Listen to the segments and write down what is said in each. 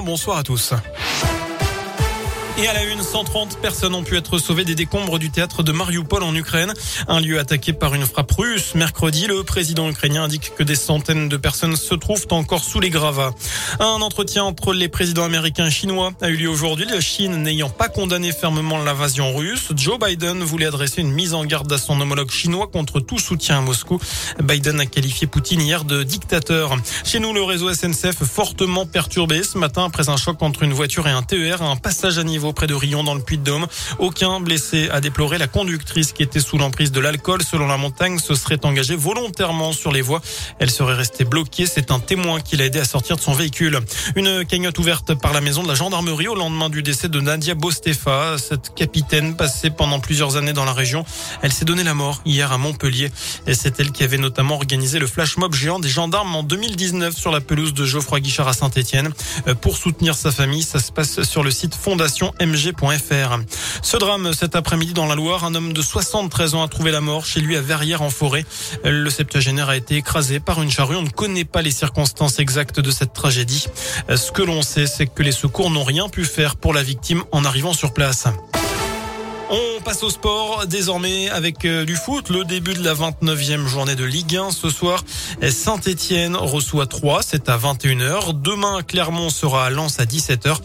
Bonsoir à tous. Et à la une, 130 personnes ont pu être sauvées des décombres du théâtre de Mariupol en Ukraine, un lieu attaqué par une frappe russe. Mercredi, le président ukrainien indique que des centaines de personnes se trouvent encore sous les gravats. Un entretien entre les présidents américains et chinois a eu lieu aujourd'hui. La Chine n'ayant pas condamné fermement l'invasion russe, Joe Biden voulait adresser une mise en garde à son homologue chinois contre tout soutien à Moscou. Biden a qualifié Poutine hier de dictateur. Chez nous, le réseau SNCF fortement perturbé ce matin après un choc entre une voiture et un TER, un passage à niveau près de Rion dans le Puy-de-Dôme. Aucun blessé a déploré. La conductrice qui était sous l'emprise de l'alcool, selon la montagne, se serait engagée volontairement sur les voies. Elle serait restée bloquée. C'est un témoin qui l'a aidé à sortir de son véhicule. Une cagnotte ouverte par la maison de la gendarmerie au lendemain du décès de Nadia Bostefa, cette capitaine passée pendant plusieurs années dans la région. Elle s'est donné la mort hier à Montpellier. Et c'est elle qui avait notamment organisé le flash mob géant des gendarmes en 2019 sur la pelouse de Geoffroy Guichard à Saint-Etienne. Euh, pour soutenir sa famille, ça se passe sur le site Fondation mg.fr. Ce drame cet après-midi dans la Loire, un homme de 73 ans a trouvé la mort chez lui à Verrières en forêt. Le septuagénaire a été écrasé par une charrue. On ne connaît pas les circonstances exactes de cette tragédie. Ce que l'on sait, c'est que les secours n'ont rien pu faire pour la victime en arrivant sur place. On passe au sport désormais avec euh, du foot. Le début de la 29e journée de Ligue 1 ce soir. Saint-Etienne reçoit 3, c'est à 21h. Demain, Clermont sera à Lens à 17h.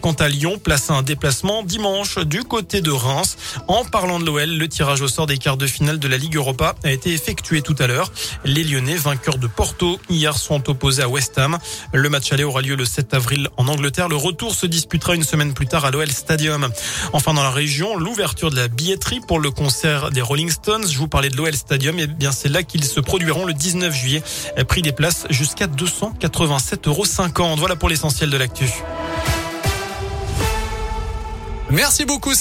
Quant à Lyon, place un déplacement dimanche du côté de Reims. En parlant de l'OL, le tirage au sort des quarts de finale de la Ligue Europa a été effectué tout à l'heure. Les Lyonnais, vainqueurs de Porto, hier sont opposés à West Ham. Le match aller aura lieu le 7 avril en Angleterre. Le retour se disputera une semaine plus tard à l'OL Stadium. Enfin, dans la région, l'ouverture de la billetterie pour le concert des Rolling Stones. Je vous parlais de l'OL Stadium. Et eh bien, c'est là qu'ils se produiront le 19 juillet. Prix des places jusqu'à 287,50 euros. Voilà pour l'essentiel de l'actu. Merci beaucoup.